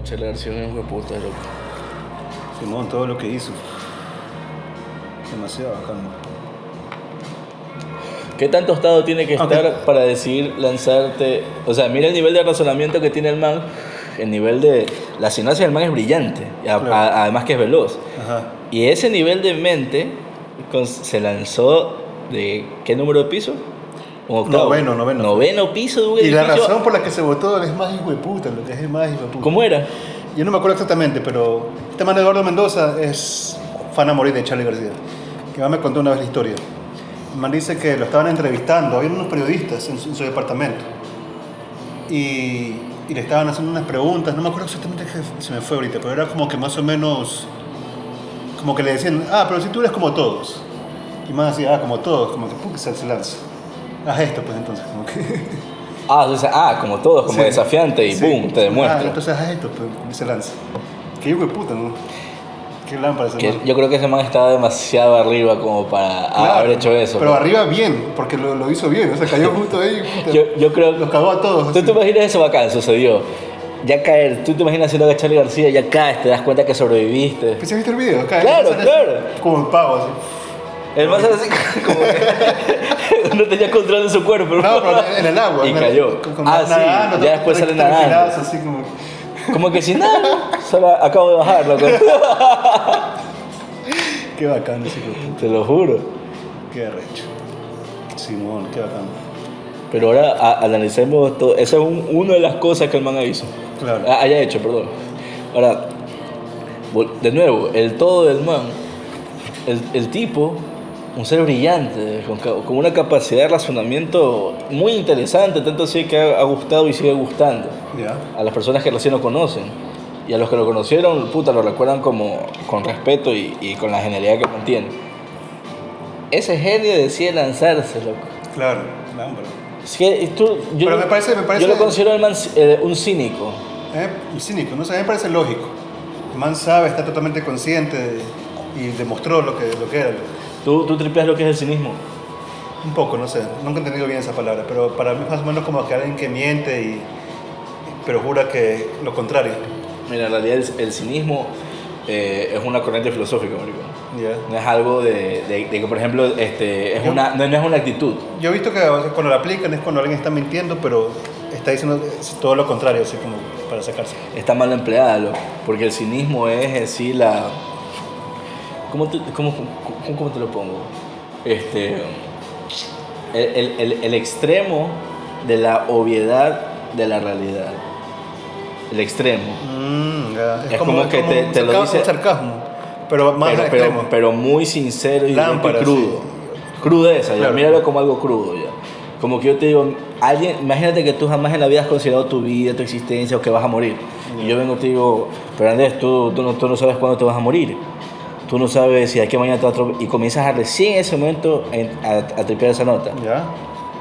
No, Charlie García es un puta, loco. Simón, todo lo que hizo. Demasiado bacán. ¿Qué tan tostado tiene que estar para decidir lanzarte? O sea, mira el nivel de razonamiento que tiene el man. El nivel de. La sinapsis del man es brillante. y a- Claro. a- además que es veloz. Ajá. Y ese nivel de mente con- se lanzó de. ¿Qué número de piso? Un octavo. Noveno, noveno. Noveno piso de un Y la edificio. razón por la que se votó es más hijo de puta, lo que es más hijo de puta. ¿Cómo era? Yo no me acuerdo exactamente, pero este man Eduardo Mendoza es fan a morir de Charlie García. Que más me contó una vez la historia. El man dice que lo estaban entrevistando, había unos periodistas en su, en su departamento. Y, y le estaban haciendo unas preguntas, no me acuerdo exactamente qué se me fue ahorita, pero era como que más o menos. Como que le decían, ah, pero si tú eres como todos. Y más decía, ah, como todos, como que pum, se, se lanza. Haz esto, pues entonces, como que. Ah, sea, ah, como todos, como Sí. desafiante y Sí. boom, te demuestra. Ah, entonces haz esto, pues, se lanza. Qué hijo de puta, ¿no? Qué lámpara ese Que man. yo creo que ese man estaba demasiado arriba como para Claro, haber hecho eso. Pero arriba bien, porque lo, lo hizo bien, o sea, cayó justo ahí. puta. Yo, yo creo Los cagó a todos. ¿Tú así. te imaginas eso bacán? Sucedió. Ya caer, tú te imaginas haciendo que Charlie García, ya caes, te das cuenta que sobreviviste. ¿Pues has visto el video? Cae, Claro, claro. Como un pavo, así. El sale así como que no tenía control de su cuerpo. No, pero en el agua. Y cayó. con- con- ah, sí, ya después sale nadando. así como... Como que si nada, solo acabo de bajar, loco. Qué bacán ese puta. Te lo juro. Qué arrecho. Simón, qué bacán. Pero ahora a- analicemos todo. Esa es un- una de las cosas que el man hizo. Claro. Ah, haya hecho, perdón. Ahora, de nuevo, el todo del man, el, el tipo, un ser brillante, con, con una capacidad de razonamiento muy interesante, tanto así que ha, ha gustado y sigue gustando Ya. a las personas que recién lo conocen. Y a los que lo conocieron, puta, lo recuerdan como con respeto y, y con la genialidad que mantiene. Ese genio decide lanzarse, loco. Claro, lámpara. Es que tú, yo, Pero me parece- me parece- yo lo considero el man, eh, un cínico. Eh, y cínico, no sé, a mí me parece lógico. El man sabe, está totalmente consciente de- y demostró lo que, lo que era. ¿Tú, tú tripeas lo que es el cinismo. Un poco, no sé, nunca he entendido bien esa palabra, pero para mí es más o menos como que alguien que miente y pero jura que lo contrario. Mira, en realidad el, el cinismo eh, es una corriente filosófica. Ya. No es algo de, de- de que, por ejemplo, este, es Yo- una, no, no es una actitud. Yo he visto que cuando lo aplican es cuando alguien está mintiendo, pero está diciendo todo lo contrario, así como para sacarse. Está mal empleada, porque el cinismo es sí la... ¿Cómo te, cómo, cómo- te lo pongo? Este, el, el- el- el extremo de la obviedad de la realidad. El extremo. Mm. Es como que te- te lo dice- un sarcasmo, pero más pero, extremo. pero, pero muy sincero y Lámpara, y crudo. Crudeza, ya, míralo como algo crudo ya. Como que yo te digo, alguien, imagínate que tú jamás en la vida has considerado tu vida, tu existencia o que vas a morir. Y yo vengo y te digo, pero Andrés, tú, tú, no, tú no sabes cuándo te vas a morir. Tú no sabes si aquí mañana te va a atro- Y comienzas a recién en ese momento en- a, a tripear esa nota. ¿Ya?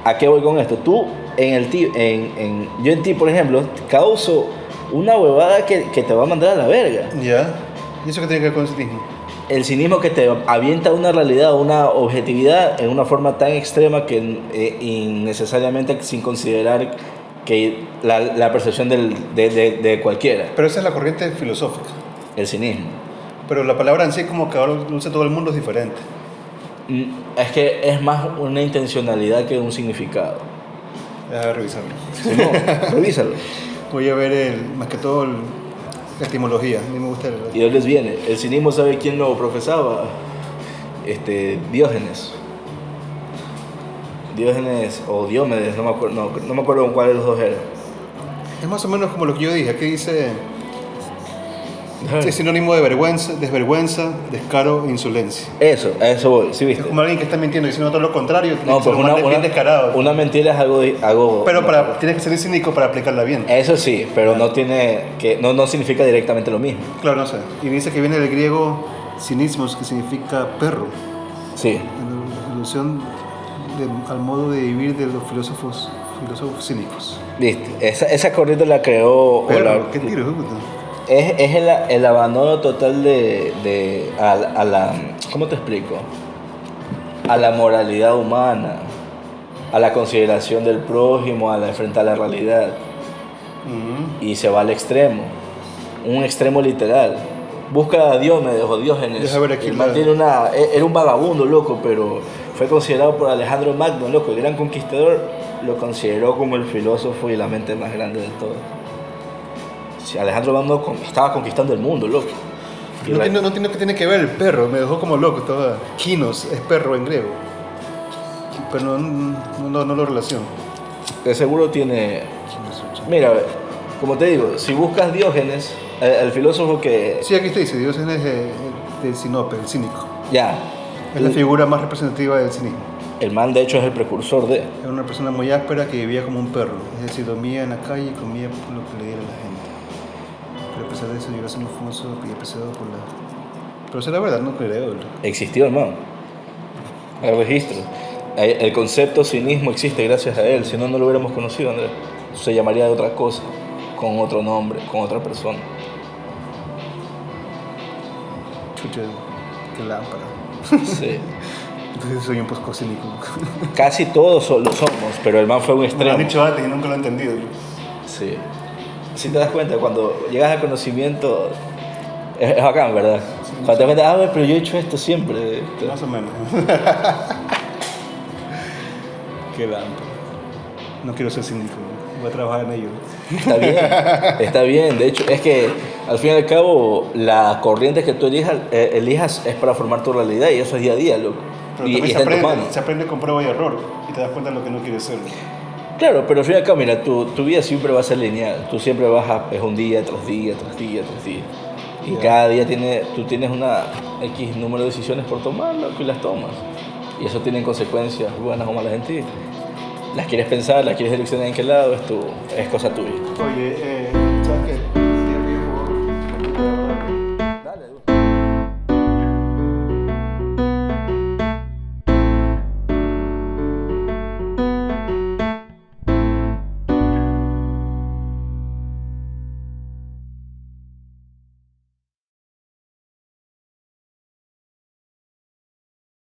¿A qué voy con esto? Tú, en el ti, en, en- yo en ti, por ejemplo, causo una huevada que, que te va a mandar a la verga. ¿Ya? ¿Y eso qué tiene que ver con el cinismo? El cinismo que te avienta una realidad, una objetividad en una forma tan extrema que eh, innecesariamente sin considerar que la, la percepción del- de, de- de cualquiera, Pero esa es la corriente filosófica. el cinismo. Pero la palabra en sí, como que ahora lo usa todo el mundo, es diferente. Mm, Es que es más una intencionalidad que un significado. Déjame revisarlo. Simón, revísalo. Voy a ver el, más que todo el- la etimología. A mí me gusta el, ¿Y de dónde viene? El cinismo, ¿sabe quién lo profesaba? Este, Diógenes. Diógenes o Diomedes, no me acuerdo, no, no me acuerdo con cuál de los dos era. Es más o menos como lo que yo dije. Aquí dice es sinónimo de vergüenza, desvergüenza, descaro insolencia. Eso, a eso voy, ¿sí Es viste? como alguien que está mintiendo y diciendo todo lo contrario. No, pues una, una, descarado. una mentira es algo, algo Pero para, tienes que ser cínico para aplicarla bien. Eso sí, pero no tiene que no, no significa directamente lo mismo. Claro, no sé. Y dice que viene del griego cinismos, que significa perro. Sí. En alusión de- al modo de vivir de los filósofos, filósofos cínicos. Viste, esa, esa corriente la creó Perro, la- ¿qué tiro? puta? Es, es el, el abandono total de, de a, a la ¿cómo te explico? A la moralidad humana, a la consideración del prójimo, a la enfrentar la realidad y se va al extremo. un extremo literal. Busca a Diomedes o Diógenes. Deja ver aquí El man la- tiene una, e- era un vagabundo, loco, pero fue considerado por Alejandro Magno, loco, el gran conquistador, lo consideró como el filósofo y la mente más grande de todos. Alejandro Magno con- estaba conquistando el mundo, loco. No la- tiene, no tiene que tiene que ver el perro, me dejó como loco. Estaba kinos, es perro en griego. Pero no, no, no, no lo relaciono. de seguro tiene... Mira, como te digo, si buscas Diógenes, el, el filósofo que... Sí, aquí está dice, Dios es de, sinope, el cínico. Ya, Es la figura más representativa del cinismo. el man de hecho es el precursor de... Era una persona muy áspera que vivía como un perro. Es decir, dormía en la calle y comía lo que le diera la gente. Pero a pesar de eso llegó a ser muy famoso y apreciado por la... Pero será verdad, no creo. Existió el man. Hay registro. El concepto cinismo existe gracias a él, si no, no lo hubiéramos conocido, Andrés. Se llamaría de otra cosa, con otro nombre, con otra persona. Chucha, qué lámpara. Sí. Entonces soy un poco cínico. Casi todos lo somos, pero el man fue un Me lo han extremo. dicho antes y nunca lo he entendido. Sí. Si te das cuenta, cuando llegas al conocimiento, es, es bacán, ¿verdad? Cuando te das cuenta, ah, pero yo he hecho esto siempre. Más o menos. qué lámpara. No quiero ser cínico. Voy a trabajar en ello. Está bien, está bien. De hecho, es que al fin y al cabo, la corriente que tú elijas, eh, elijas es para formar tu realidad y eso es día a día, loco. Pero y, y se aprende, se aprende con prueba y error. Y te das cuenta de lo que no quieres ser. Claro, pero al fin y al cabo, mira, tu, tu vida siempre va a ser lineal. Tú siempre vas a, es un día tras día, tras día, tras día. Y cada día tiene, tú tienes una X número de decisiones por tomar, loco, y las tomas. Y eso tiene consecuencias buenas o malas en ti. Las quieres pensar, las quieres direccionar en qué lado, es, tu, es cosa tuya. Oye, eh.